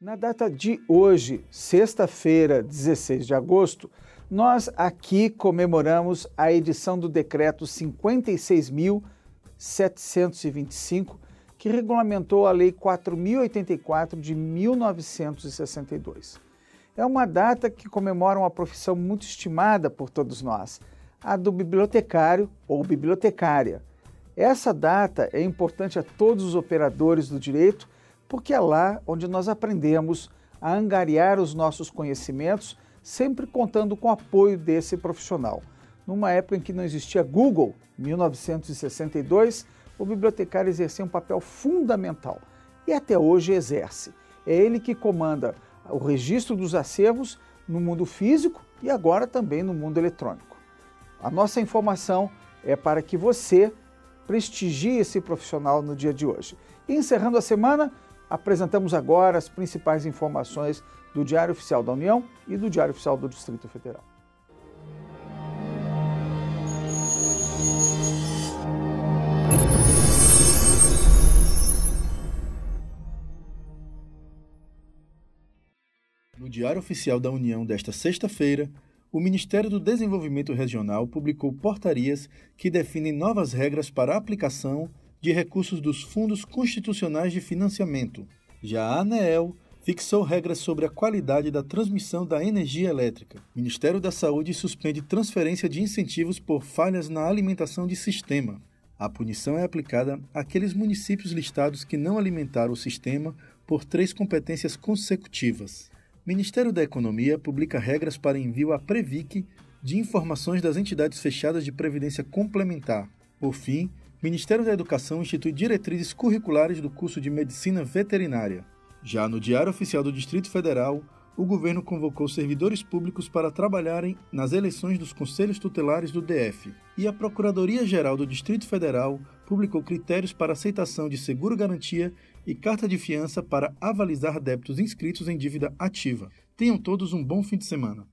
Na data de hoje, sexta-feira, 16 de agosto, nós aqui comemoramos a edição do decreto 56.725, que regulamentou a Lei 4.084 de 1962. É uma data que comemora uma profissão muito estimada por todos nós, a do bibliotecário ou bibliotecária. Essa data é importante a todos os operadores do direito porque é lá onde nós aprendemos a angariar os nossos conhecimentos, sempre contando com o apoio desse profissional. Numa época em que não existia Google, 1962, o bibliotecário exercia um papel fundamental e até hoje exerce. É ele que comanda o registro dos acervos no mundo físico e agora também no mundo eletrônico. A nossa informação é para que você prestigie esse profissional no dia de hoje. E encerrando a semana, apresentamos agora as principais informações do Diário Oficial da União e do Diário Oficial do Distrito Federal. No Diário Oficial da União desta sexta-feira, o Ministério do Desenvolvimento Regional publicou portarias que definem novas regras para a aplicação de recursos dos fundos constitucionais de financiamento. Já a ANEEL fixou regras sobre a qualidade da transmissão da energia elétrica. O Ministério da Saúde suspende transferência de incentivos por falhas na alimentação de sistema. A punição é aplicada àqueles municípios listados que não alimentaram o sistema por três competências consecutivas. Ministério da Economia publica regras para envio à Previc de informações das entidades fechadas de previdência complementar. Por fim, Ministério da Educação institui diretrizes curriculares do curso de Medicina Veterinária. Já no Diário Oficial do Distrito Federal, o governo convocou servidores públicos para trabalharem nas eleições dos conselhos tutelares do DF. E a Procuradoria-Geral do Distrito Federal publicou critérios para aceitação de seguro-garantia e carta de fiança para avalizar débitos inscritos em dívida ativa. Tenham todos um bom fim de semana.